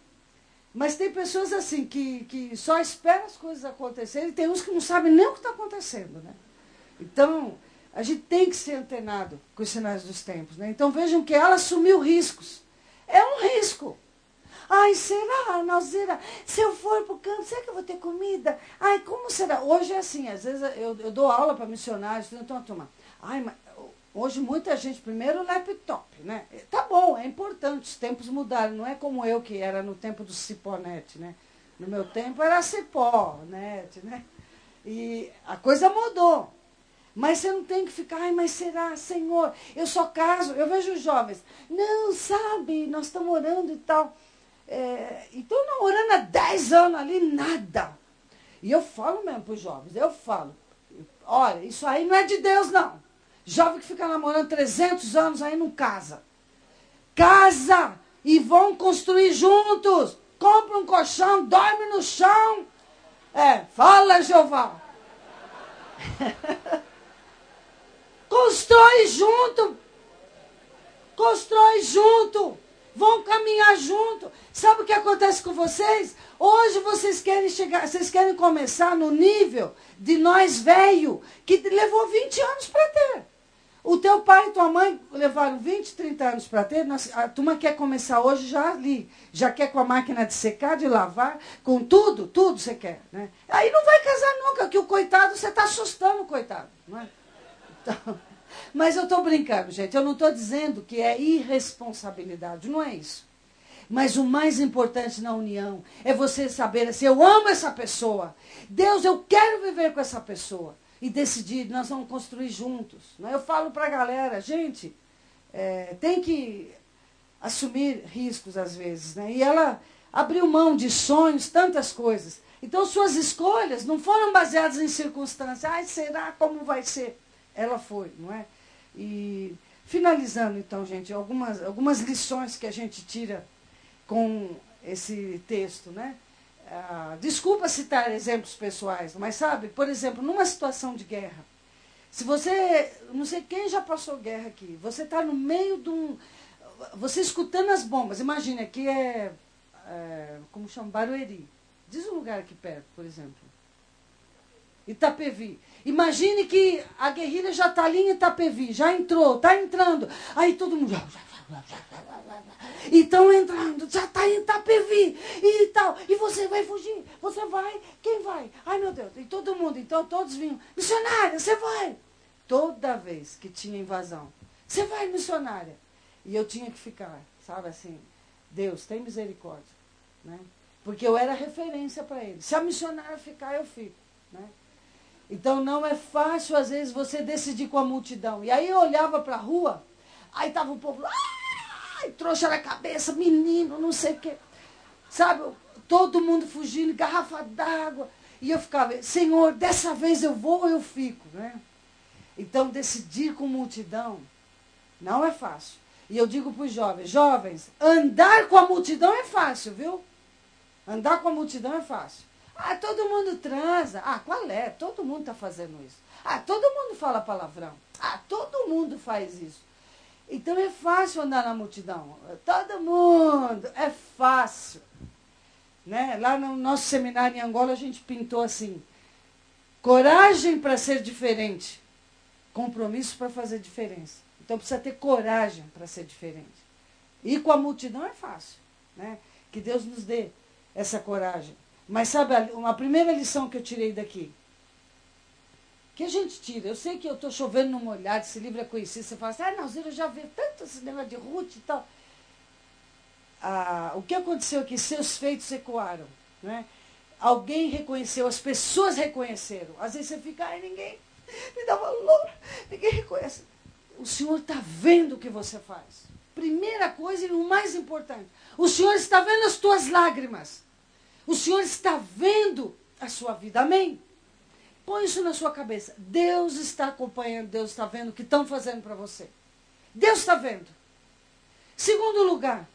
mas tem pessoas assim que, que só esperam as coisas acontecerem e tem uns que não sabem nem o que está acontecendo. Né? Então, a gente tem que ser antenado com os sinais dos tempos. Né? Então vejam que ela assumiu riscos. É um risco. Ai, será, Nalzira? Se eu for para o campo, será que eu vou ter comida? Ai, como será? Hoje é assim, às vezes eu, eu dou aula para missionários, então turma. Ai, mas Hoje muita gente, primeiro laptop, né? Tá bom, é importante, os tempos mudaram, não é como eu que era no tempo do ciponete, né? No meu tempo era cipó, net, né? E a coisa mudou. Mas você não tem que ficar, ai, mas será, Senhor? Eu só caso, eu vejo os jovens, não, sabe, nós estamos orando e tal. É, então, namorando há 10 anos ali, nada. E eu falo mesmo para os jovens, eu falo, olha, isso aí não é de Deus, não. Jovem que fica namorando 300 anos aí não casa. Casa e vão construir juntos. Compra um colchão, dorme no chão. É, fala Jeová. Constrói junto. Constrói junto. Vão caminhar junto. Sabe o que acontece com vocês? Hoje vocês querem chegar, vocês querem começar no nível de nós velho, que levou 20 anos para ter. O teu pai e tua mãe levaram 20, 30 anos para ter. A turma quer começar hoje já ali. Já quer com a máquina de secar, de lavar, com tudo, tudo você quer. Né? Aí não vai casar nunca, que o coitado, você está assustando o coitado. Não é? Então, mas eu estou brincando, gente. Eu não estou dizendo que é irresponsabilidade. Não é isso. Mas o mais importante na união é você saber assim, eu amo essa pessoa. Deus, eu quero viver com essa pessoa e decidir, nós vamos construir juntos. Né? Eu falo para a galera, gente, é, tem que assumir riscos às vezes. Né? E ela abriu mão de sonhos, tantas coisas. Então suas escolhas não foram baseadas em circunstâncias. Ai, será como vai ser? Ela foi, não é? E finalizando então, gente, algumas, algumas lições que a gente tira com esse texto, né? Ah, desculpa citar exemplos pessoais, mas sabe, por exemplo, numa situação de guerra, se você, não sei quem já passou guerra aqui, você está no meio de um. Você escutando as bombas, imagine, aqui é, é. Como chama? Barueri. Diz um lugar aqui perto, por exemplo. Itapevi. Imagine que a guerrilha já está ali em Itapevi, já entrou, está entrando. Aí todo mundo. E estão entrando, já está em Itapevi e tal. E você vai fugir, você vai, quem vai? Ai meu Deus, e todo mundo, então todos vinham, missionária, você vai. Toda vez que tinha invasão, você vai, missionária. E eu tinha que ficar, sabe assim, Deus, tem misericórdia. Né? Porque eu era referência para ele. Se a missionária ficar, eu fico. Né? Então não é fácil, às vezes, você decidir com a multidão. E aí eu olhava para a rua, aí estava o povo. Ai, trouxa na cabeça, menino, não sei o quê. Sabe, todo mundo fugindo, garrafa d'água. E eu ficava, Senhor, dessa vez eu vou ou eu fico, né? Então, decidir com multidão não é fácil. E eu digo para os jovens, jovens, andar com a multidão é fácil, viu? Andar com a multidão é fácil. Ah, todo mundo transa. Ah, qual é? Todo mundo está fazendo isso. Ah, todo mundo fala palavrão. Ah, todo mundo faz isso. Então é fácil andar na multidão. Todo mundo. É fácil. Né? Lá no nosso seminário em Angola a gente pintou assim: coragem para ser diferente, compromisso para fazer diferença. Então precisa ter coragem para ser diferente. E com a multidão é fácil. Né? Que Deus nos dê essa coragem. Mas sabe, uma primeira lição que eu tirei daqui. Que a gente tira. Eu sei que eu estou chovendo no molhado, esse livro é conhecido. Você fala assim, ah, não, eu já vi tanto esse negócio de Ruth e tal. Ah, o que aconteceu aqui? Seus feitos ecoaram. Né? Alguém reconheceu, as pessoas reconheceram. Às vezes você fica, ai, ninguém me dá valor, ninguém reconhece. O Senhor está vendo o que você faz. Primeira coisa e o mais importante, o Senhor está vendo as tuas lágrimas. O Senhor está vendo a sua vida. Amém? Põe isso na sua cabeça. Deus está acompanhando, Deus está vendo o que estão fazendo para você. Deus está vendo. Segundo lugar,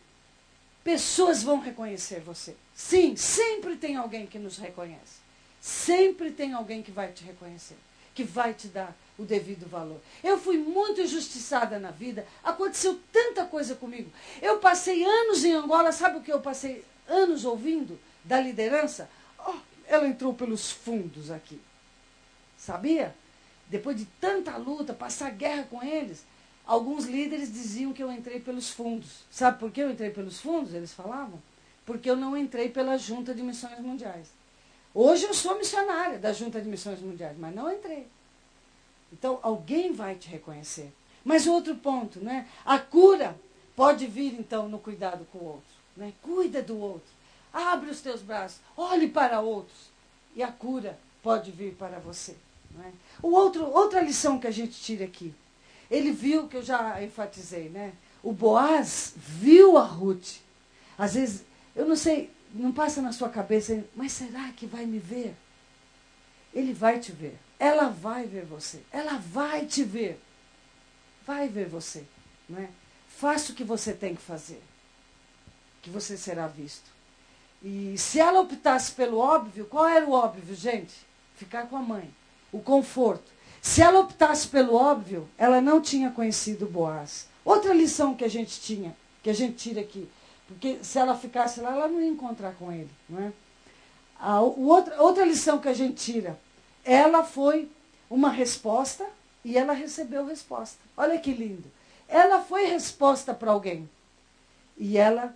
pessoas vão reconhecer você. Sim, sempre tem alguém que nos reconhece. Sempre tem alguém que vai te reconhecer, que vai te dar o devido valor. Eu fui muito injustiçada na vida, aconteceu tanta coisa comigo. Eu passei anos em Angola, sabe o que eu passei anos ouvindo da liderança? Oh, ela entrou pelos fundos aqui. Sabia? Depois de tanta luta, passar guerra com eles, alguns líderes diziam que eu entrei pelos fundos. Sabe por que eu entrei pelos fundos? Eles falavam. Porque eu não entrei pela Junta de Missões Mundiais. Hoje eu sou missionária da Junta de Missões Mundiais, mas não entrei. Então, alguém vai te reconhecer. Mas outro ponto, né? A cura pode vir, então, no cuidado com o outro. Né? Cuida do outro. Abre os teus braços. Olhe para outros. E a cura pode vir para você. Né? O outro, outra lição que a gente tira aqui. Ele viu, que eu já enfatizei, né? O Boaz viu a Ruth. Às vezes, eu não sei, não passa na sua cabeça, mas será que vai me ver? Ele vai te ver. Ela vai ver você. Ela vai te ver. Vai ver você. Não é? Faça o que você tem que fazer. Que você será visto. E se ela optasse pelo óbvio, qual era o óbvio, gente? Ficar com a mãe. O conforto. Se ela optasse pelo óbvio, ela não tinha conhecido Boaz. Outra lição que a gente tinha, que a gente tira aqui. Porque se ela ficasse lá, ela não ia encontrar com ele. Não é? A, outra, outra lição que a gente tira ela foi uma resposta e ela recebeu resposta. Olha que lindo. Ela foi resposta para alguém e ela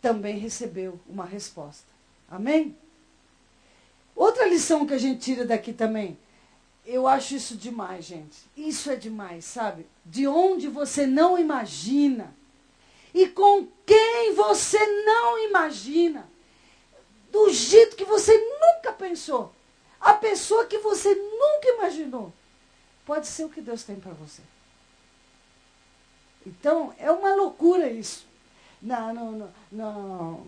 também recebeu uma resposta. Amém? Outra lição que a gente tira daqui também. Eu acho isso demais, gente. Isso é demais, sabe? De onde você não imagina e com quem você não imagina. Do jeito que você nunca pensou. A pessoa que você nunca imaginou pode ser o que Deus tem para você. Então, é uma loucura isso. Na, no, no,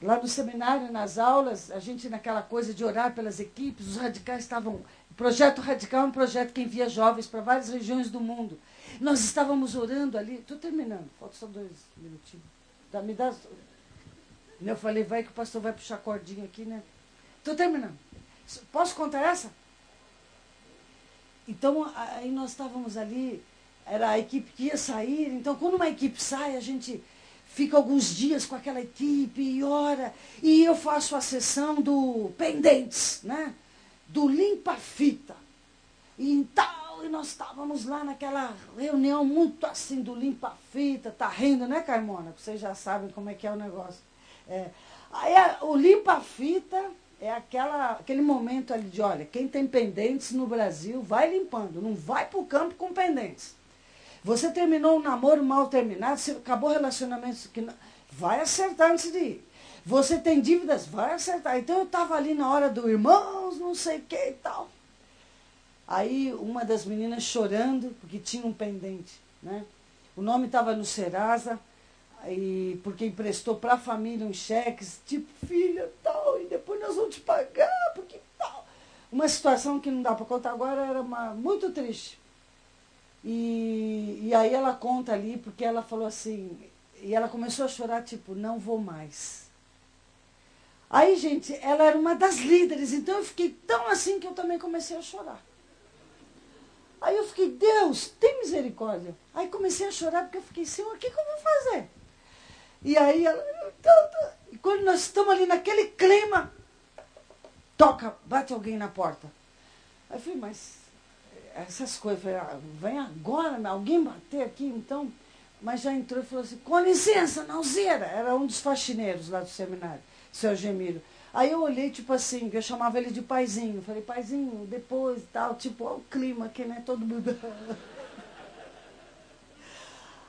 lá no seminário, nas aulas, a gente naquela coisa de orar pelas equipes, os radicais estavam. O projeto Radical é um projeto que envia jovens para várias regiões do mundo. Nós estávamos orando ali. Estou terminando, falta só dois minutinhos. Tá, me dá. Eu falei, vai que o pastor vai puxar cordinha aqui, né? Estou terminando. Posso contar essa? Então, aí nós estávamos ali, era a equipe que ia sair. Então, quando uma equipe sai, a gente fica alguns dias com aquela equipe e ora. E eu faço a sessão do pendentes, né? Do limpa-fita. E então, e nós estávamos lá naquela reunião muito assim do limpa-fita. Tá rindo, né, Carmona? Vocês já sabem como é que é o negócio. É. Aí o limpa-fita é aquela, aquele momento ali de, olha, quem tem pendentes no Brasil, vai limpando, não vai para o campo com pendentes. Você terminou um namoro mal terminado, acabou relacionamento que não, vai acertar antes de ir. Você tem dívidas, vai acertar. Então eu estava ali na hora do irmãos, não sei o que e tal. Aí uma das meninas chorando, porque tinha um pendente. Né? O nome estava no Serasa e porque emprestou para a família uns cheques, tipo, filha, tal, e depois nós vamos te pagar, porque tal. Uma situação que não dá para contar agora era uma, muito triste. E, e aí ela conta ali, porque ela falou assim, e ela começou a chorar, tipo, não vou mais. Aí, gente, ela era uma das líderes, então eu fiquei tão assim que eu também comecei a chorar. Aí eu fiquei, Deus, tem misericórdia. Aí comecei a chorar porque eu fiquei, Senhor, o que, que eu vou fazer? E aí ela, e quando nós estamos ali naquele clima, toca, bate alguém na porta. Aí eu falei, mas essas coisas, falei, ah, vem agora, alguém bater aqui, então. Mas já entrou e falou assim, com licença, Nalzeira. Era um dos faxineiros lá do seminário, seu Gemiro. Aí eu olhei, tipo assim, eu chamava ele de paizinho. Falei, paizinho, depois e tal, tipo, ó, o clima aqui, né? Todo mundo.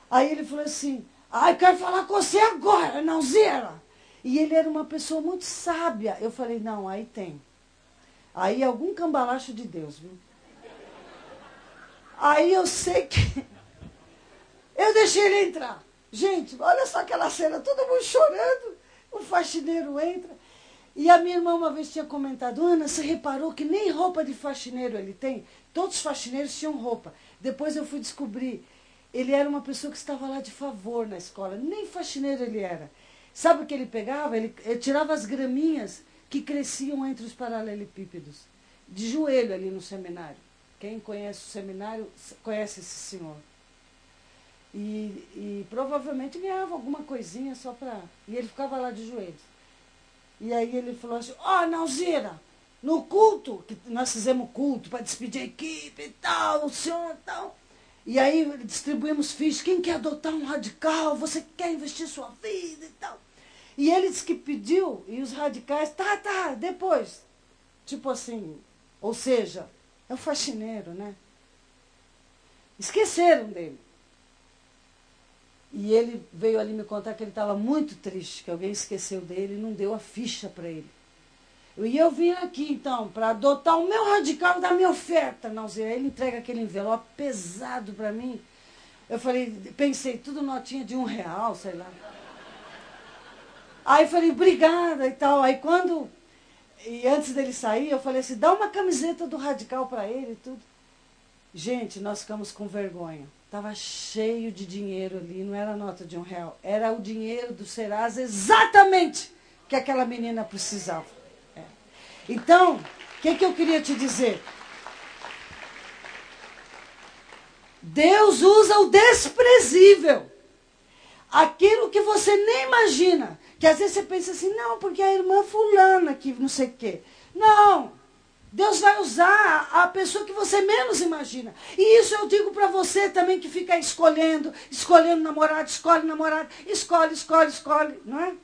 Aí ele falou assim, ai, ah, quero falar com você agora, Nalzeira. E ele era uma pessoa muito sábia. Eu falei, não, aí tem. Aí algum cambalacho de Deus, viu? Aí eu sei que. Eu deixei ele entrar. Gente, olha só aquela cena, todo mundo chorando. O faxineiro entra. E a minha irmã uma vez tinha comentado, Ana, você reparou que nem roupa de faxineiro ele tem? Todos os faxineiros tinham roupa. Depois eu fui descobrir, ele era uma pessoa que estava lá de favor na escola. Nem faxineiro ele era. Sabe o que ele pegava? Ele, ele tirava as graminhas que cresciam entre os paralelepípedos. De joelho ali no seminário. Quem conhece o seminário conhece esse senhor. E, e provavelmente ganhava alguma coisinha só para. E ele ficava lá de joelhos. E aí ele falou assim: Ó, oh, Nalzira, no culto, que nós fizemos culto para despedir a equipe e tal, o senhor e tal. E aí distribuímos fichas: quem quer adotar um radical? Você quer investir sua vida e tal. E ele disse que pediu, e os radicais, tá, tá, depois. Tipo assim, ou seja, é o faxineiro, né? Esqueceram dele. E ele veio ali me contar que ele estava muito triste, que alguém esqueceu dele e não deu a ficha para ele. E eu vim aqui, então, para adotar o meu radical da minha oferta. Não, ele entrega aquele envelope pesado para mim. Eu falei, pensei, tudo notinha de um real, sei lá. Aí falei, obrigada e tal. Aí quando e antes dele sair, eu falei assim, dá uma camiseta do radical para ele e tudo. Gente, nós ficamos com vergonha. Estava cheio de dinheiro ali, não era nota de um real. Era o dinheiro do Serasa exatamente que aquela menina precisava. É. Então, o que, que eu queria te dizer? Deus usa o desprezível. Aquilo que você nem imagina. Que às vezes você pensa assim, não, porque a irmã fulana que não sei o quê. Não. Deus vai usar a pessoa que você menos imagina. E isso eu digo para você também que fica escolhendo, escolhendo namorado, escolhe namorado, escolhe, escolhe, escolhe, não é?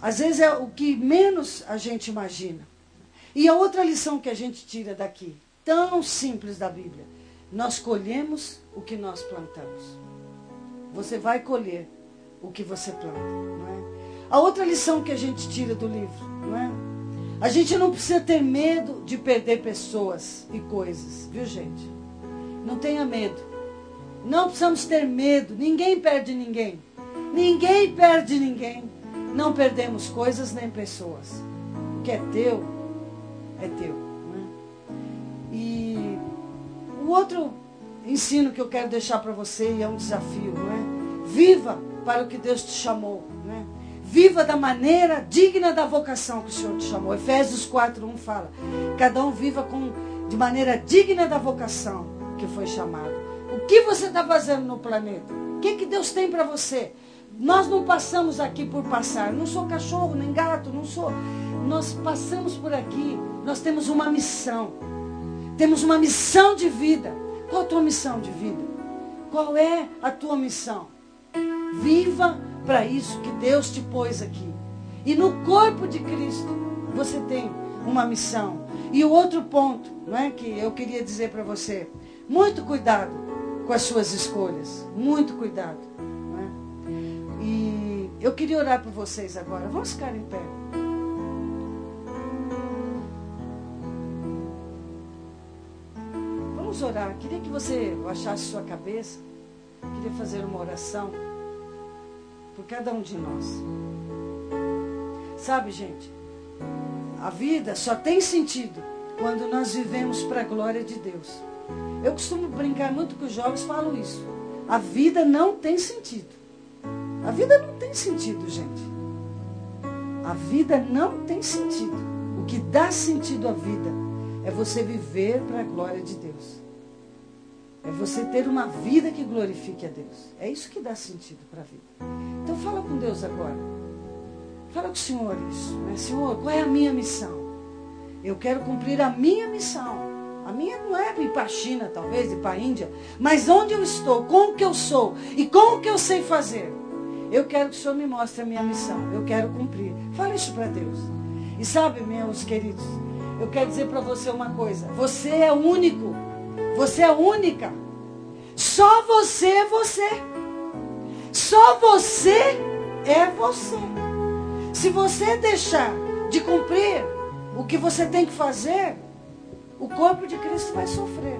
Às vezes é o que menos a gente imagina. E a outra lição que a gente tira daqui, tão simples da Bíblia, nós colhemos o que nós plantamos. Você vai colher o que você planta, não é? A outra lição que a gente tira do livro, não é? A gente não precisa ter medo de perder pessoas e coisas, viu, gente? Não tenha medo. Não precisamos ter medo. Ninguém perde ninguém. Ninguém perde ninguém. Não perdemos coisas nem pessoas. O que é teu, é teu. Não é? E o outro ensino que eu quero deixar para você, e é um desafio, não é? Viva para o que Deus te chamou. Né? Viva da maneira digna da vocação que o Senhor te chamou. Efésios 4.1 fala. Cada um viva com, de maneira digna da vocação que foi chamado. O que você está fazendo no planeta? O que, que Deus tem para você? Nós não passamos aqui por passar. Não sou cachorro, nem gato, não sou. Nós passamos por aqui. Nós temos uma missão. Temos uma missão de vida. Qual a tua missão de vida? Qual é a tua missão? Viva para isso que Deus te pôs aqui. E no corpo de Cristo você tem uma missão. E o outro ponto, não é que eu queria dizer para você, muito cuidado com as suas escolhas, muito cuidado. É? E eu queria orar por vocês agora. Vamos ficar em pé. Vamos orar. Queria que você achasse sua cabeça. Queria fazer uma oração por cada um de nós. Sabe, gente, a vida só tem sentido quando nós vivemos para a glória de Deus. Eu costumo brincar muito com os jovens, falo isso. A vida não tem sentido. A vida não tem sentido, gente. A vida não tem sentido. O que dá sentido à vida é você viver para a glória de Deus. É você ter uma vida que glorifique a Deus. É isso que dá sentido para a vida. Então fala com Deus agora. Fala com o Senhor isso. Né? Senhor, qual é a minha missão? Eu quero cumprir a minha missão. A minha não é ir para a China, talvez, ir para a Índia. Mas onde eu estou, com o que eu sou e com o que eu sei fazer. Eu quero que o Senhor me mostre a minha missão. Eu quero cumprir. Fala isso para Deus. E sabe, meus queridos, eu quero dizer para você uma coisa. Você é único. Você é única. Só você é você. Só você é você. Se você deixar de cumprir o que você tem que fazer, o corpo de Cristo vai sofrer.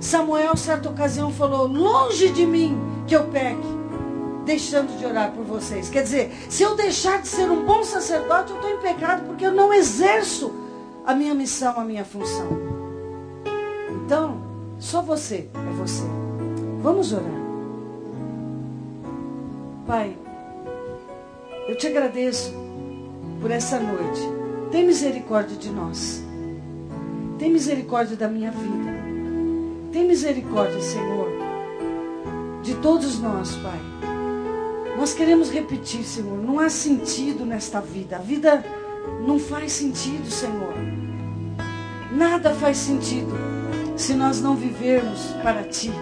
Samuel, certa ocasião, falou: Longe de mim que eu peque, deixando de orar por vocês. Quer dizer, se eu deixar de ser um bom sacerdote, eu estou em pecado, porque eu não exerço a minha missão, a minha função. Então, só você é você. Vamos orar. Pai, eu te agradeço por essa noite. Tem misericórdia de nós. Tem misericórdia da minha vida. Tem misericórdia, Senhor, de todos nós, Pai. Nós queremos repetir, Senhor, não há sentido nesta vida. A vida não faz sentido, Senhor. Nada faz sentido se nós não vivermos para Ti,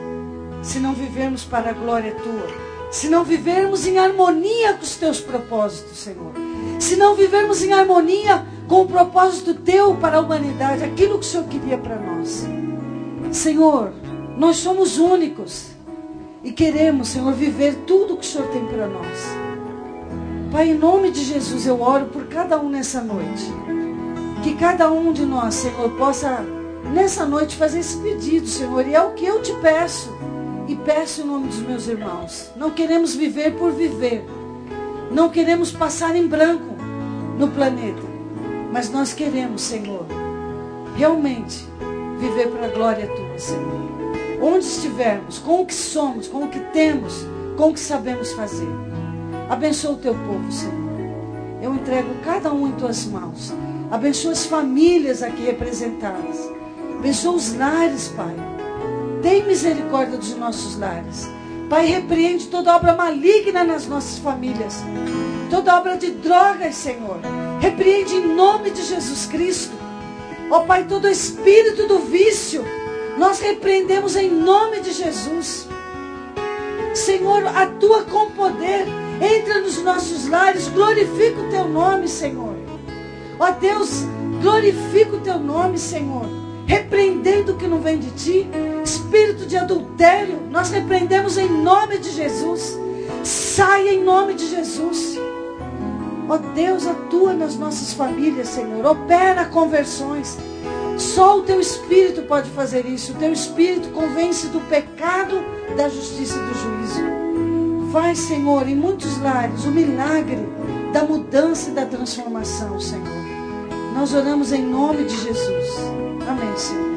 se não vivermos para a glória Tua, se não vivermos em harmonia com os Teus propósitos, Senhor, se não vivermos em harmonia com o propósito Teu para a humanidade, aquilo que o Senhor queria para nós. Senhor, nós somos únicos e queremos, Senhor, viver tudo que o Senhor tem para nós. Pai, em nome de Jesus, eu oro por cada um nessa noite. Que cada um de nós, Senhor, possa nessa noite fazer esse pedido, Senhor, e é o que eu te peço. E peço em nome dos meus irmãos. Não queremos viver por viver. Não queremos passar em branco no planeta. Mas nós queremos, Senhor, realmente viver para a glória tua, Senhor. Onde estivermos, com o que somos, com o que temos, com o que sabemos fazer. Abençoa o teu povo, Senhor. Eu entrego cada um em tuas mãos. Abençoa as famílias aqui representadas. Abençoa os lares, Pai. Tem misericórdia dos nossos lares. Pai, repreende toda obra maligna nas nossas famílias. Toda obra de drogas, Senhor. Repreende em nome de Jesus Cristo. Ó oh, Pai, todo espírito do vício. Nós repreendemos em nome de Jesus. Senhor, atua com poder. Entra nos nossos lares. Glorifica o teu nome, Senhor. Ó oh, Deus, glorifica o teu nome, Senhor repreendendo o que não vem de ti. Espírito de adultério, nós repreendemos em nome de Jesus. Saia em nome de Jesus. Ó oh, Deus, atua nas nossas famílias, Senhor. Opera conversões. Só o teu Espírito pode fazer isso. O teu Espírito convence do pecado, da justiça e do juízo. Vai, Senhor, em muitos lares, o milagre da mudança e da transformação, Senhor. Nós oramos em nome de Jesus. Amém, Senhor.